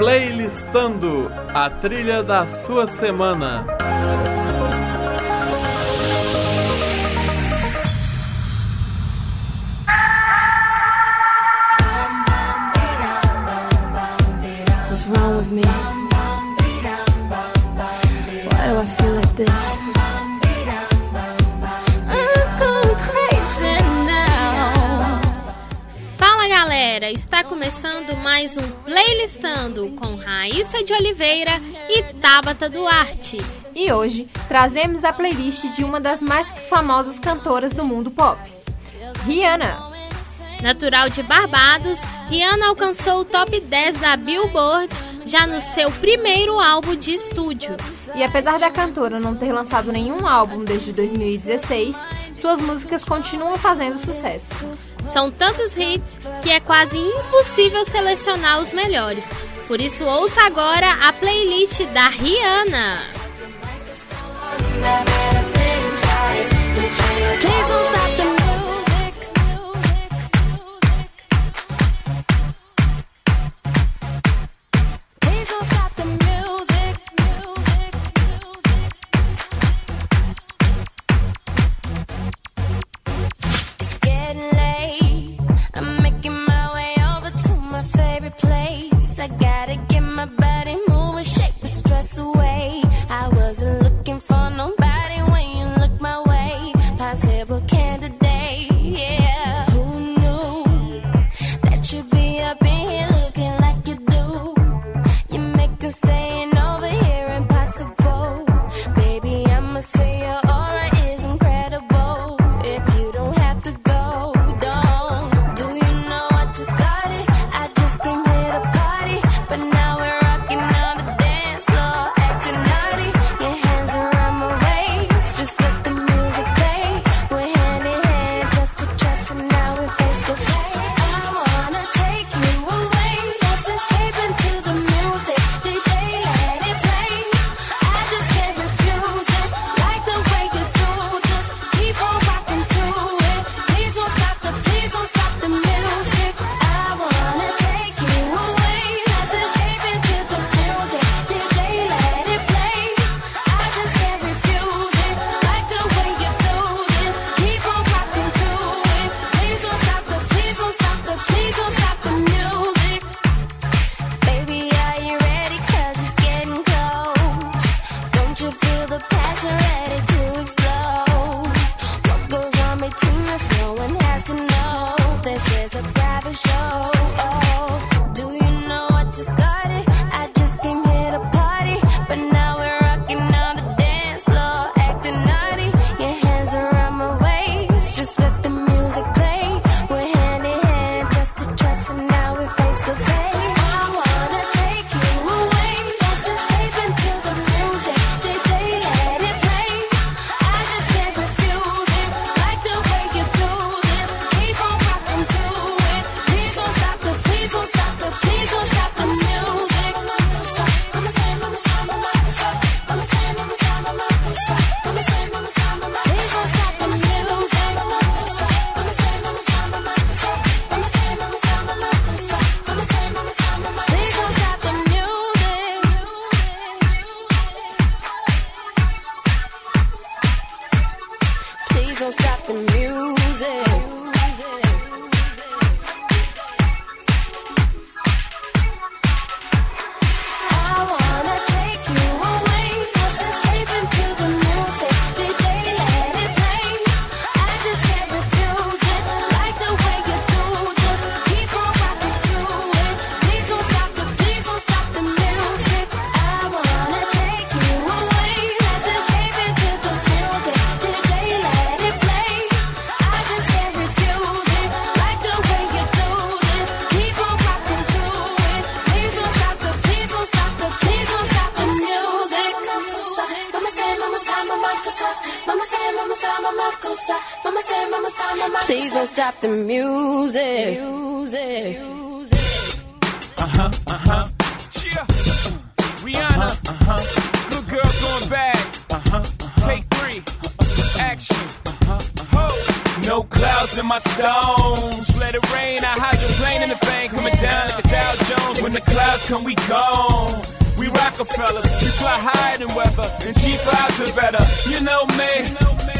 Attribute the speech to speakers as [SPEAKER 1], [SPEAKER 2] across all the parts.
[SPEAKER 1] playlistando a trilha da sua semana.
[SPEAKER 2] Está começando mais um Playlistando com Raíssa de Oliveira e Tabata Duarte.
[SPEAKER 3] E hoje trazemos a playlist de uma das mais famosas cantoras do mundo pop, Rihanna.
[SPEAKER 2] Natural de Barbados, Rihanna alcançou o top 10 da Billboard já no seu primeiro álbum de estúdio.
[SPEAKER 3] E apesar da cantora não ter lançado nenhum álbum desde 2016, suas músicas continuam fazendo sucesso.
[SPEAKER 2] São tantos hits que é quase impossível selecionar os melhores. Por isso, ouça agora a playlist da Rihanna.
[SPEAKER 4] Please candidate.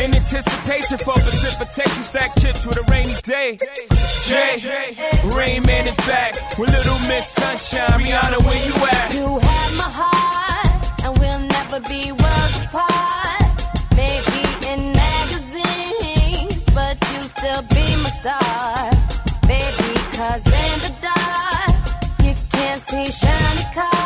[SPEAKER 4] In
[SPEAKER 5] anticipation for precipitation, stack chips with a rainy day. Jay, Rain Man is back with Little Miss Sunshine. Rihanna, where you at?
[SPEAKER 4] You have my heart, and we'll never be worlds apart. Maybe in magazines, but you still be my star. Baby, cause in the dark, you can't see shiny cars.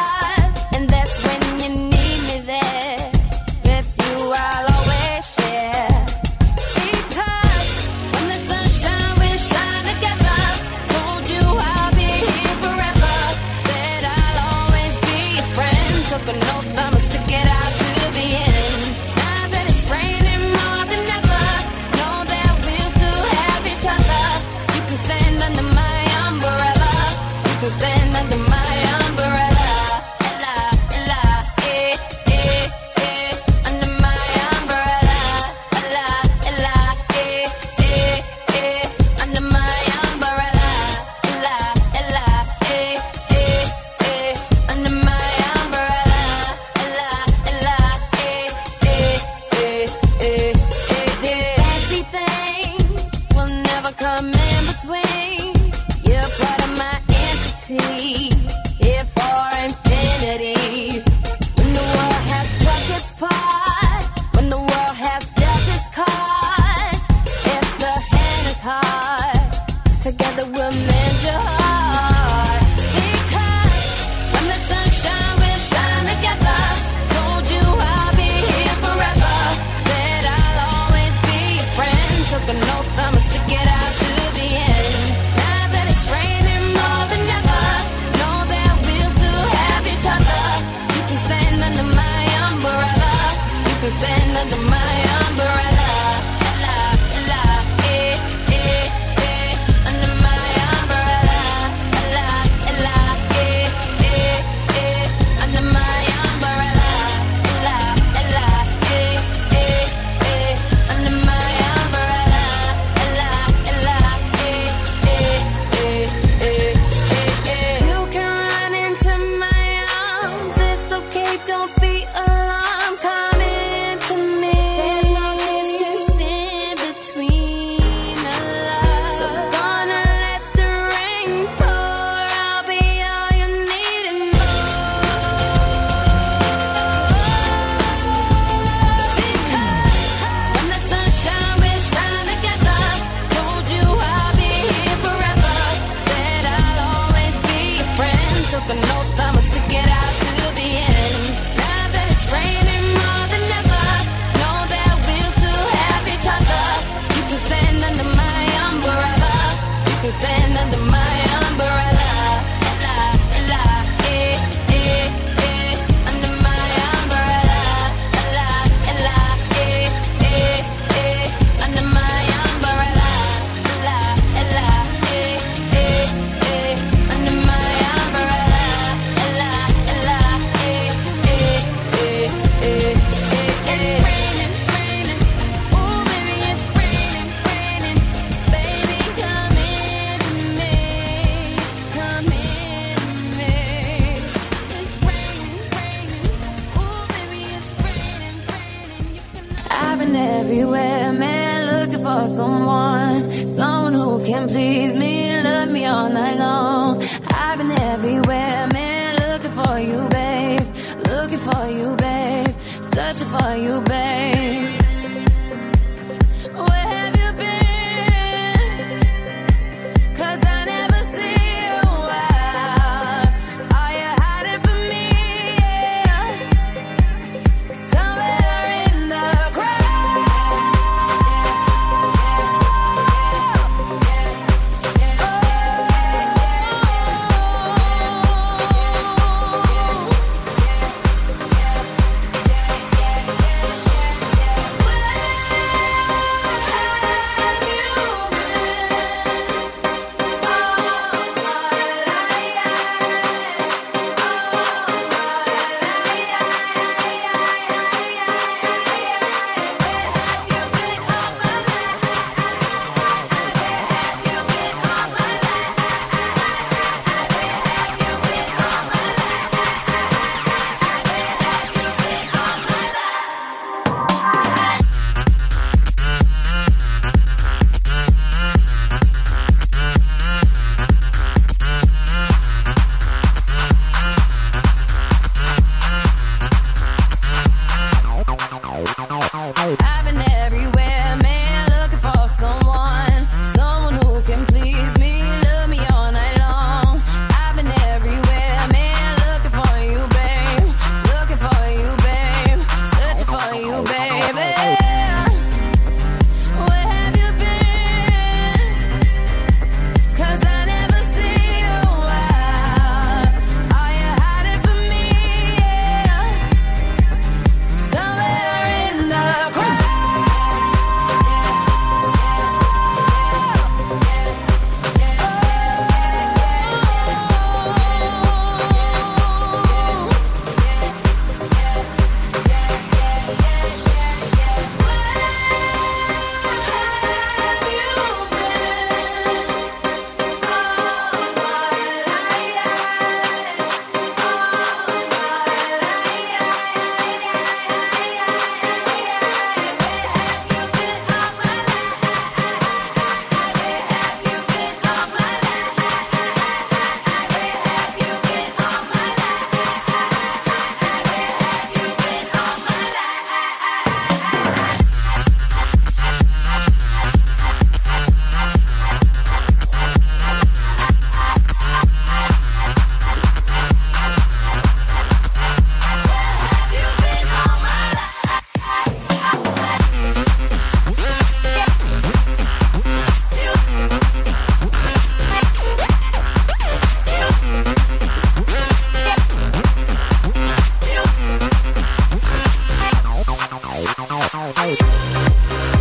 [SPEAKER 4] out.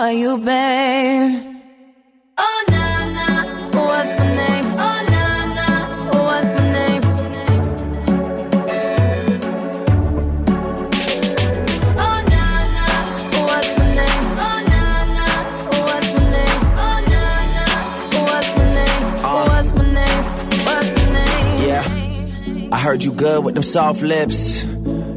[SPEAKER 4] all you bear. Oh, na na, what's my name? Oh, na na, what's my name? Oh na na, what's my name? What's my name?
[SPEAKER 6] Yeah, I heard you good with them soft lips.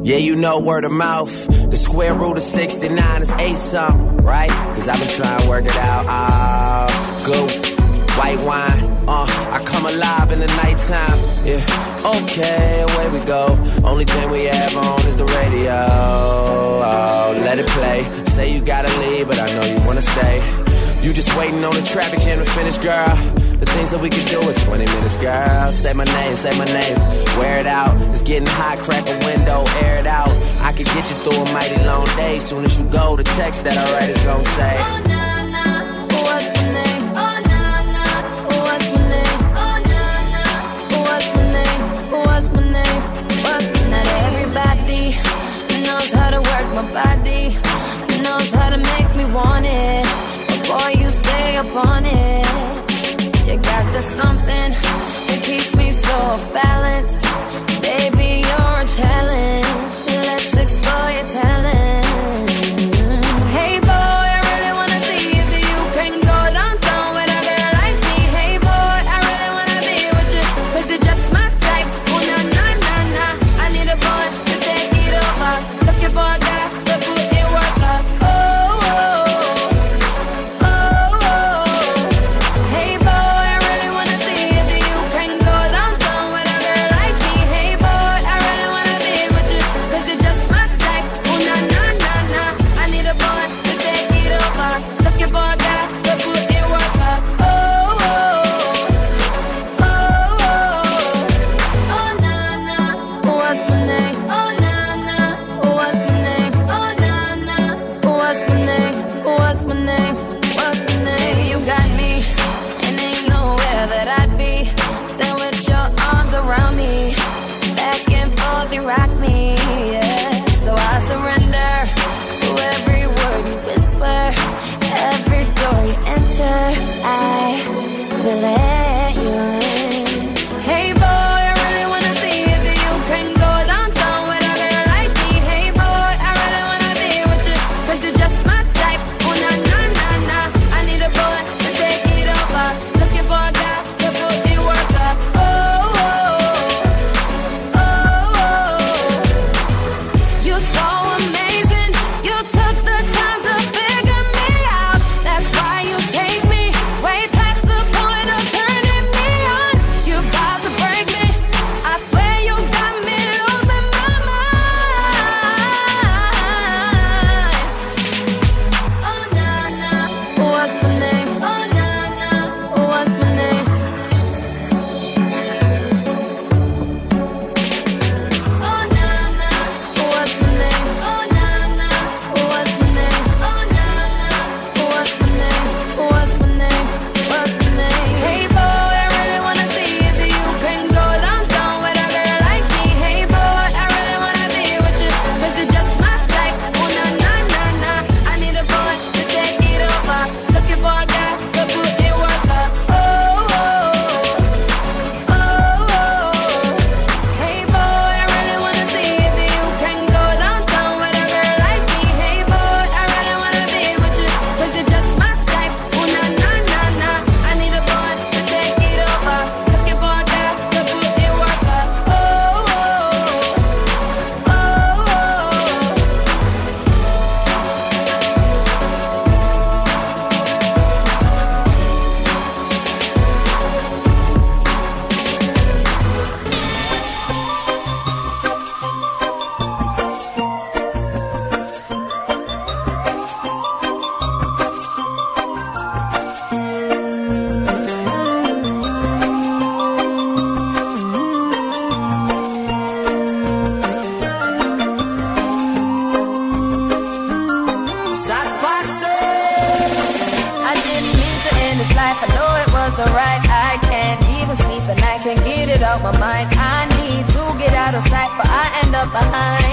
[SPEAKER 6] Yeah, you know word of mouth. The square root of 69 is eight something right? Cause I've been trying to work it out. Ah, oh, good white wine. Uh, I come alive in the nighttime. Yeah, okay, away we go. Only thing we have on is the radio. Oh, let it play. Say you gotta leave, but I know you wanna stay. You just waiting on the traffic jam to finish, girl things that we could do in 20 minutes, girl. Say my name, say my name. Wear it out. It's getting hot, crack a window, air it out. I could get you through a mighty long day. Soon as you go, the text that I write is gonna say.
[SPEAKER 4] Oh, nah, nah. What's my name? Oh, nah, nah. What's my name? Oh, nah, nah. What's my name? What's my name? What's my name? Everybody knows how to work my body. Knows how to make me want it. But boy, you stay upon it something that keeps me so fast. Behind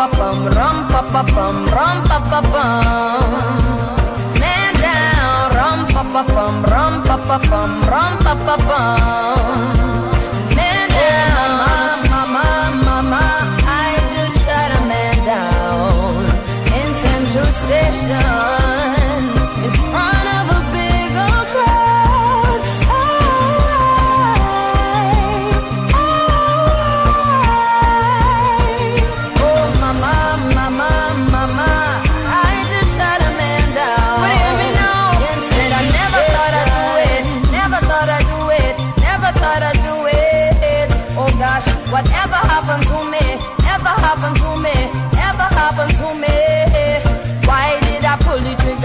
[SPEAKER 4] Pa pa rum pa pa bum, rum pa pa bum. Man down, rum pa pa bum, rum pa pa bum, rum pa pa bum. Man down, mama, mama, mama, I just shot a man down in Central Station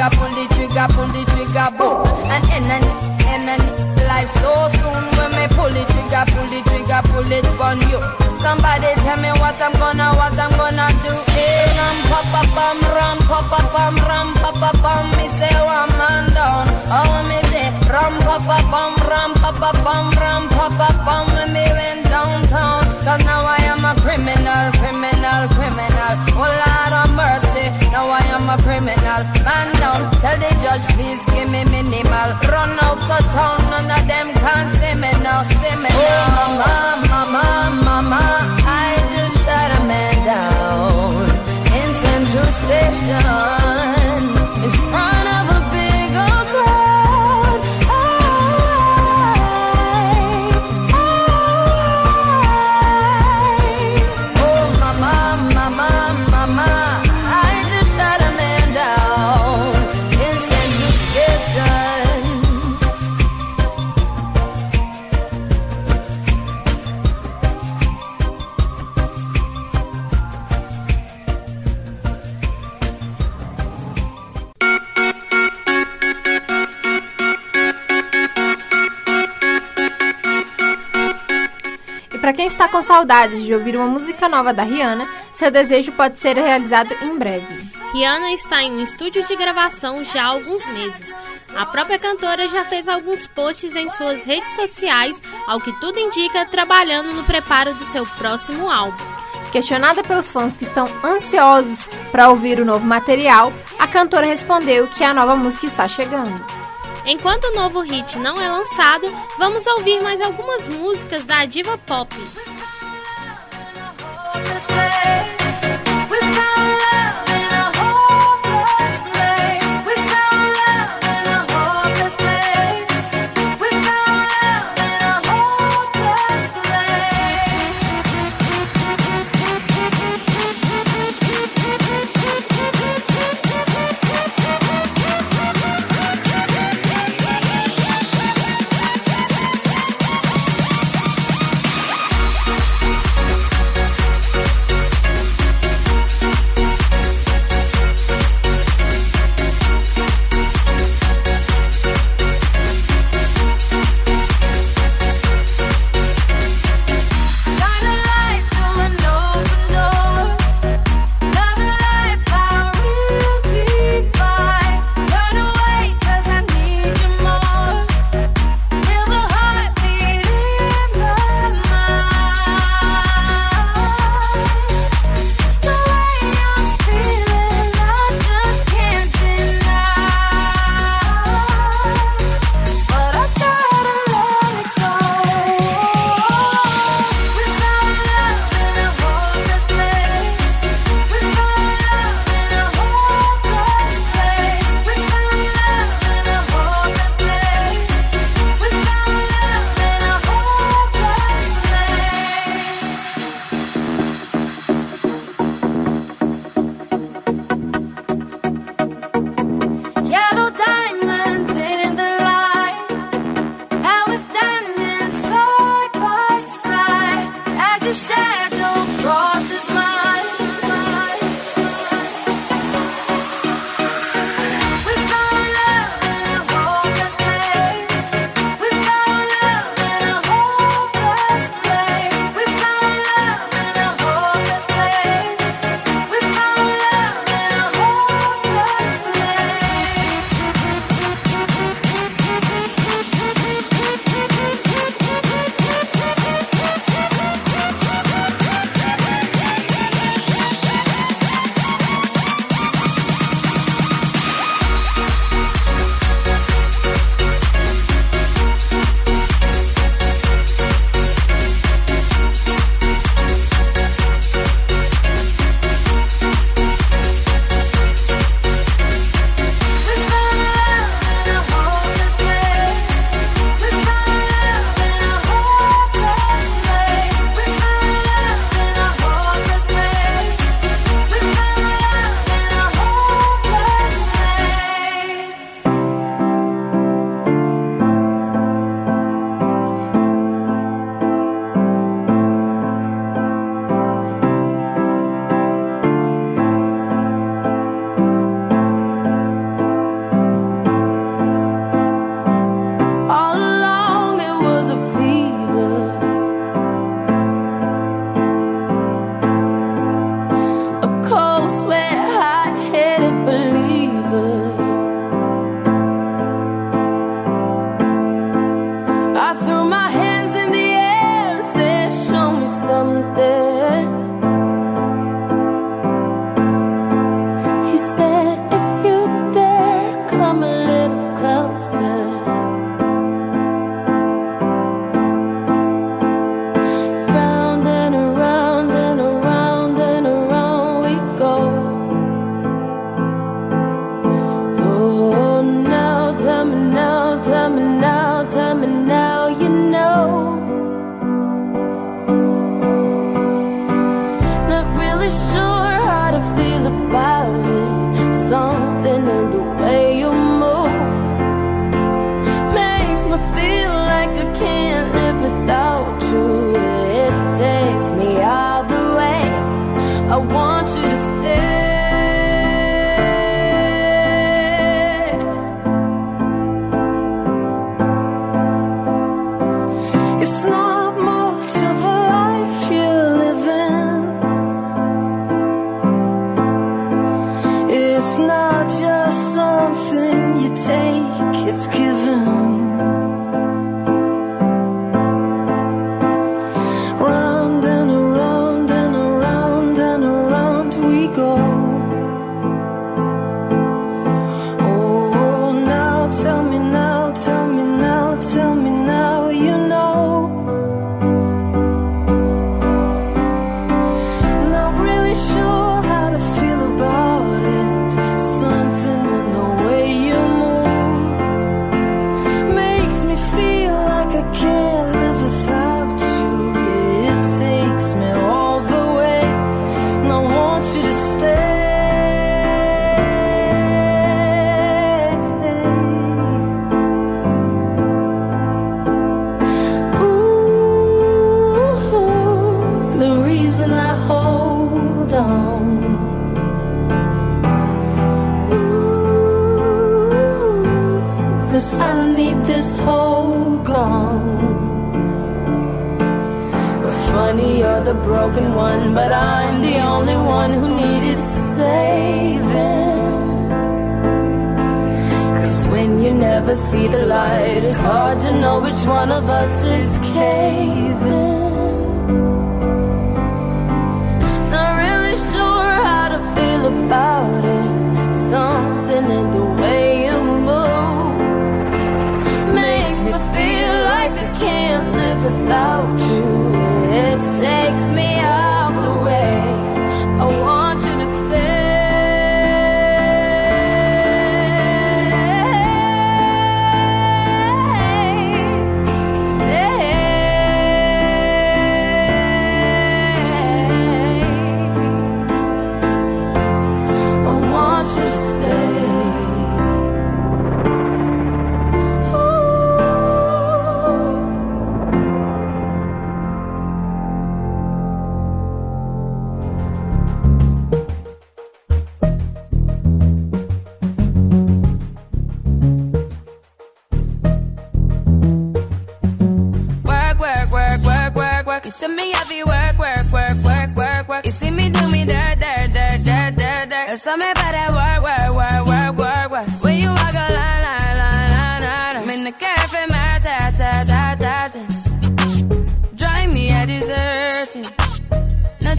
[SPEAKER 4] trigger, pull the trigger, pull the trigger, boom, and end and life so soon when me pull the trigger, pull the trigger, pull it on you. Somebody tell me what I'm gonna, what I'm gonna do. Hey, ram pa pa ram pa pa ram pa pa. Me say one man down. Oh me say ram pa pa ram pa pa ram pa pa. When me went downtown, cause now I am a criminal, criminal, criminal. Oh Lord of mercy, now I am a criminal. Man tell the judge please give me minimal. Run out of town, none of them can see me now, see me now. Oh mama, mama, mama, I just shot a man down in Central Station
[SPEAKER 3] saudades de ouvir uma música nova da Rihanna, seu desejo pode ser realizado em breve.
[SPEAKER 2] Rihanna está em um estúdio de gravação já há alguns meses. A própria cantora já fez alguns posts em suas redes sociais, ao que tudo indica, trabalhando no preparo do seu próximo álbum.
[SPEAKER 3] Questionada pelos fãs que estão ansiosos para ouvir o novo material, a cantora respondeu que a nova música está chegando.
[SPEAKER 2] Enquanto o novo hit não é lançado, vamos ouvir mais algumas músicas da diva pop.
[SPEAKER 4] broken one, but I'm the only one who needed saving. Cause when you never see the light, it's hard to know which one of us is caving. Not really sure how to feel about it. Something in the way you move makes me feel like I can't live without you takes me up.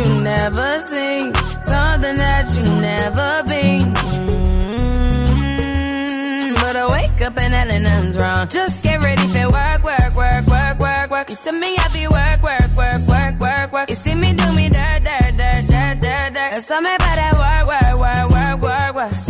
[SPEAKER 4] you never seen, something that you never been. Mm, But I wake up and hell nothing's wrong. Just get ready for work, work, work, work, work, work. You see me, I be work, work, work, work, work, work. You see me do me dirt, dirt, dirt, dirt, dirt, dirt. There's something about that work, work, work, work, work, work.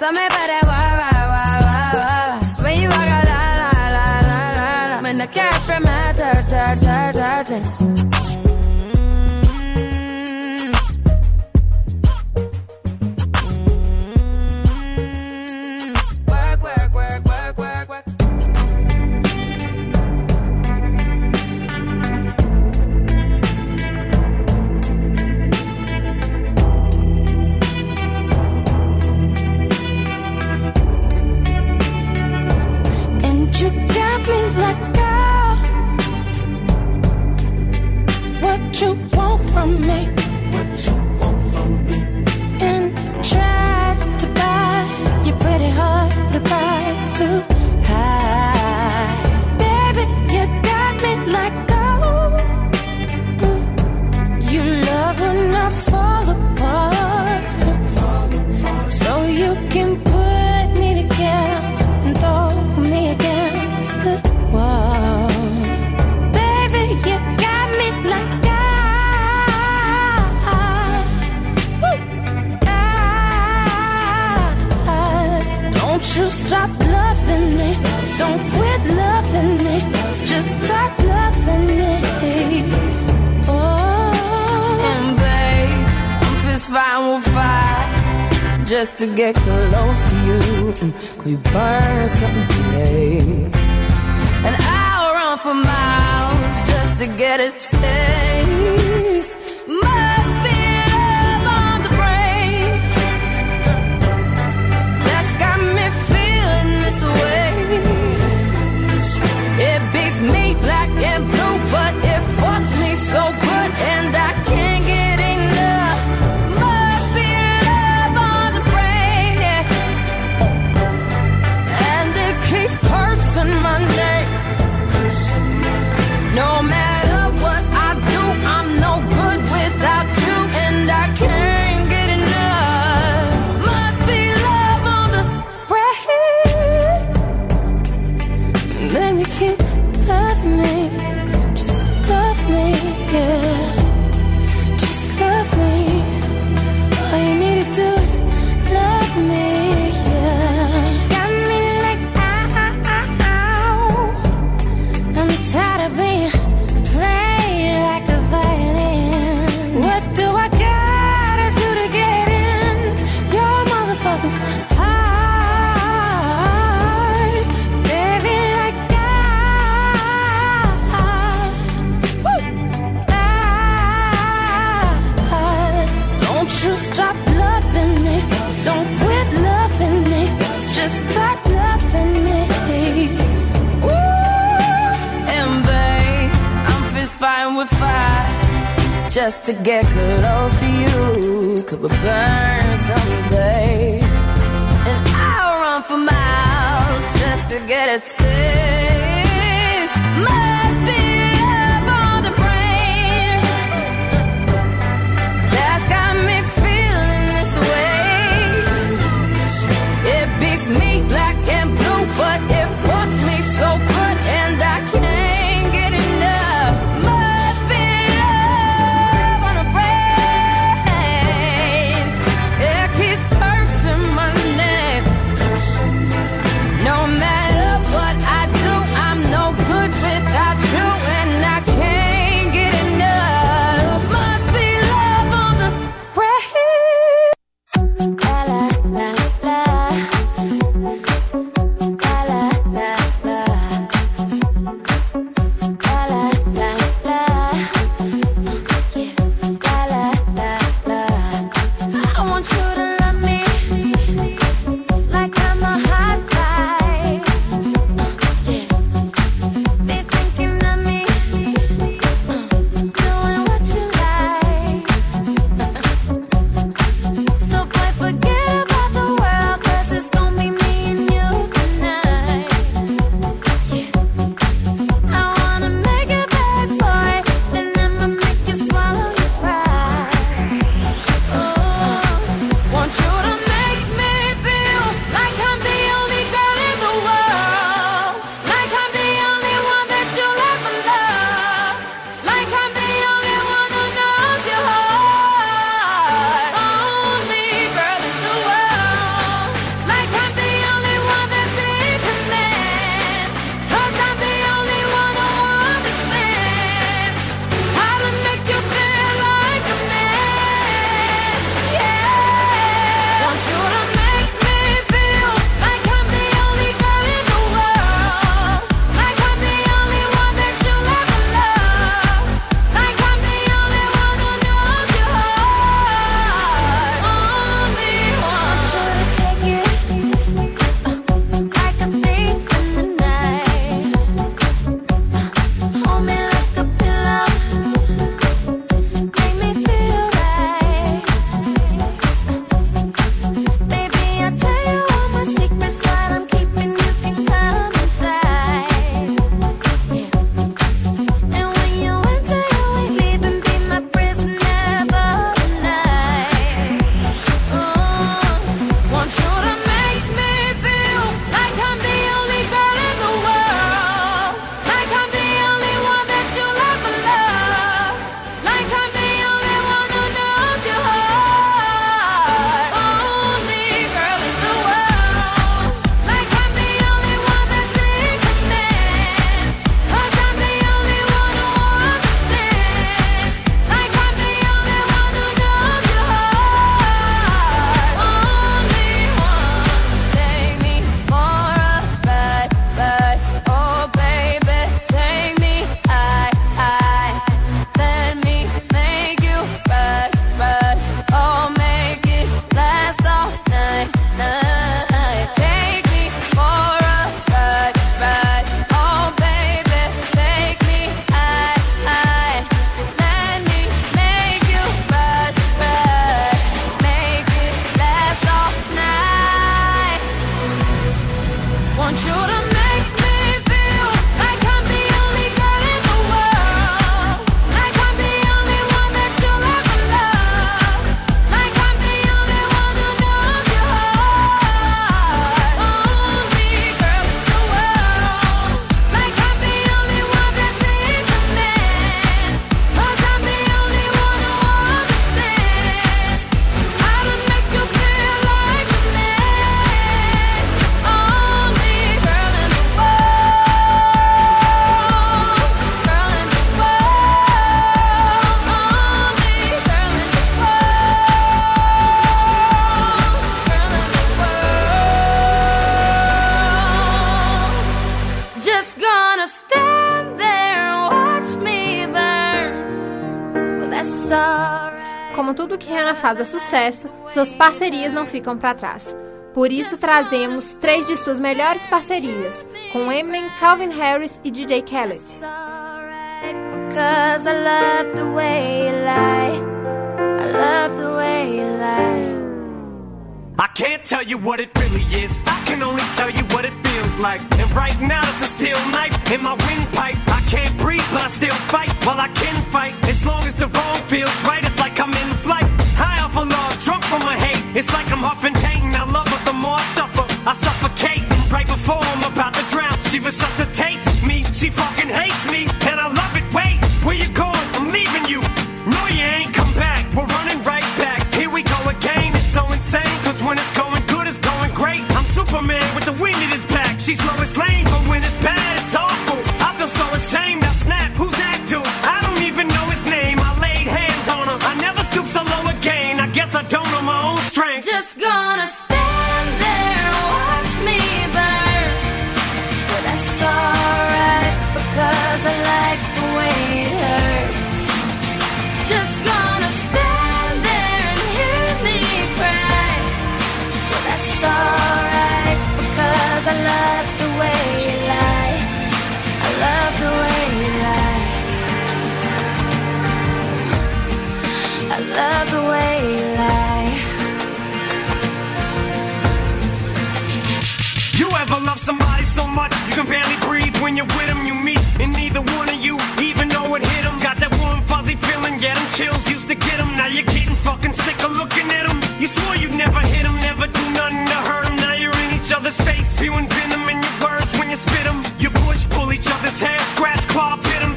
[SPEAKER 4] that work, work, work, work, work. When you walk out, la, la, la, la, la. When the cat from
[SPEAKER 7] just
[SPEAKER 4] to get close to you. Could we burn something today? And I'll run for miles just to get a taste.
[SPEAKER 3] faça sucesso, suas parcerias não ficam para trás. Por isso trazemos três de suas melhores parcerias, com Eminem, Calvin Harris e DJ Khaled.
[SPEAKER 8] I
[SPEAKER 5] can't tell you what it really is. I can only tell you what it feels like. And right now it's a steel knife in my windpipe. I can't breathe, but I still fight. Well, I can fight as long as the wrong feels right. It's like I'm in flight. love, drunk from my hate. It's like I'm huffing pain. I love her the more I suffer. I suffocate right before I'm about to drown. She resuscitates me. She fucking hates me.
[SPEAKER 8] gonna stand there and watch me burn. But that's alright because I like the way it hurts. Just gonna stand there and hear me cry. But that's alright because I love the way you lie. I love the way you lie. I love the way.
[SPEAKER 5] much you can barely breathe when you're with him. You meet, and neither one of you even know it hit him. Got that warm, fuzzy feeling, get them chills used to get him. Now you're getting fucking sick of looking at him. You swore you'd never hit him, never do nothing to hurt him. Now you're in each other's face, spewing venom in your words when you spit him. You push, pull each other's hair, scratch, claw, pit him.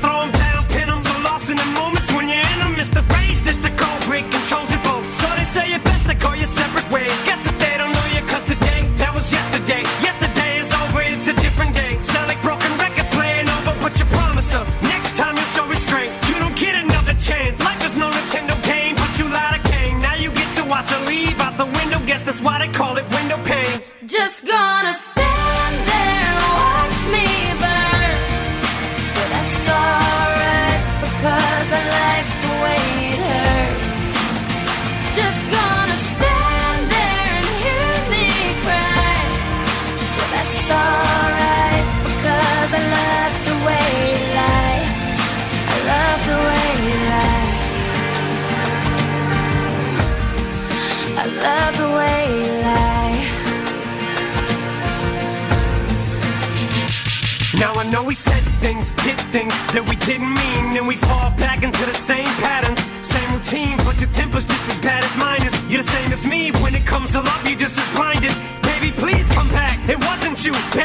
[SPEAKER 5] you pay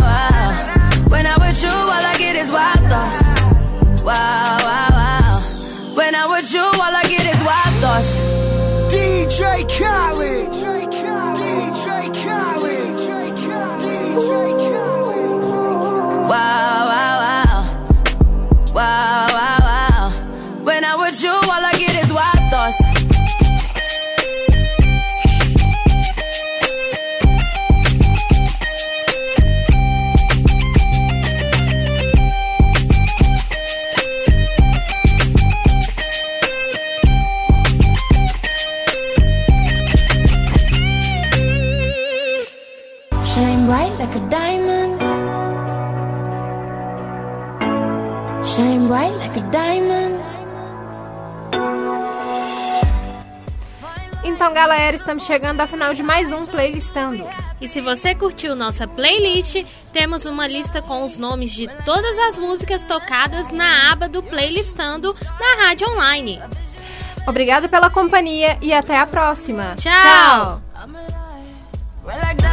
[SPEAKER 3] Então, galera, estamos chegando ao final de mais um Playlistando.
[SPEAKER 2] E se você curtiu nossa playlist, temos uma lista com os nomes de todas as músicas tocadas na aba do Playlistando na rádio online.
[SPEAKER 3] Obrigada pela companhia e até a próxima.
[SPEAKER 2] Tchau.
[SPEAKER 4] We're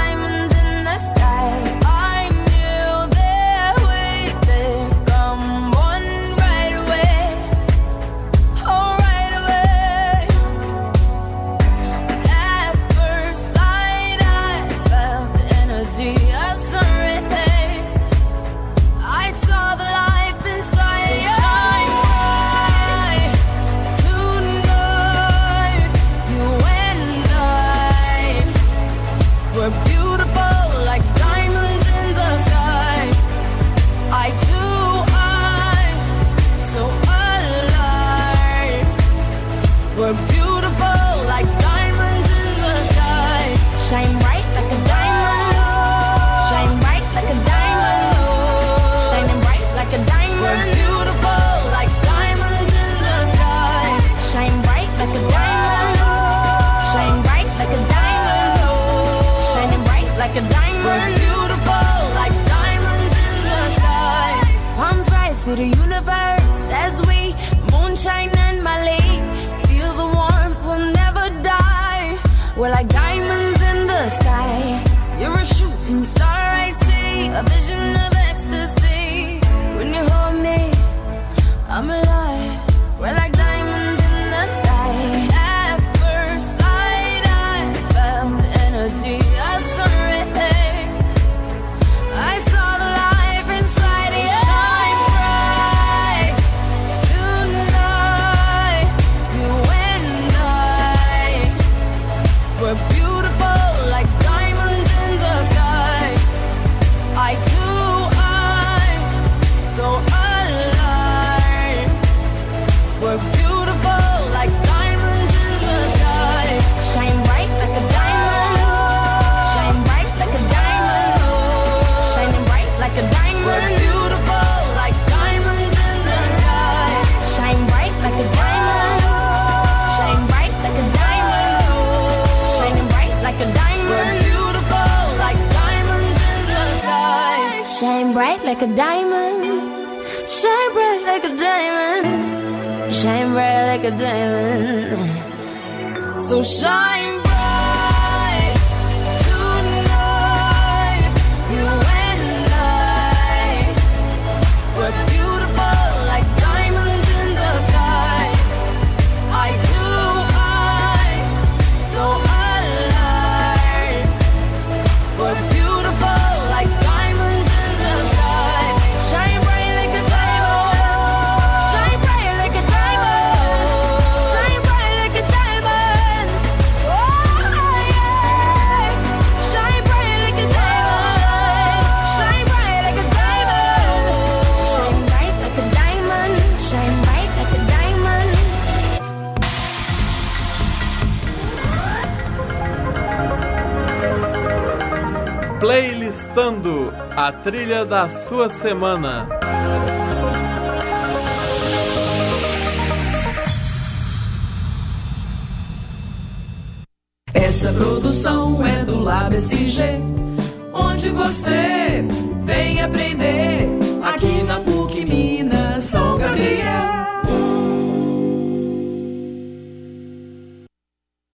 [SPEAKER 4] so shine. a
[SPEAKER 1] trilha da sua semana.
[SPEAKER 9] Essa produção é do LabSG, onde você vem aprender.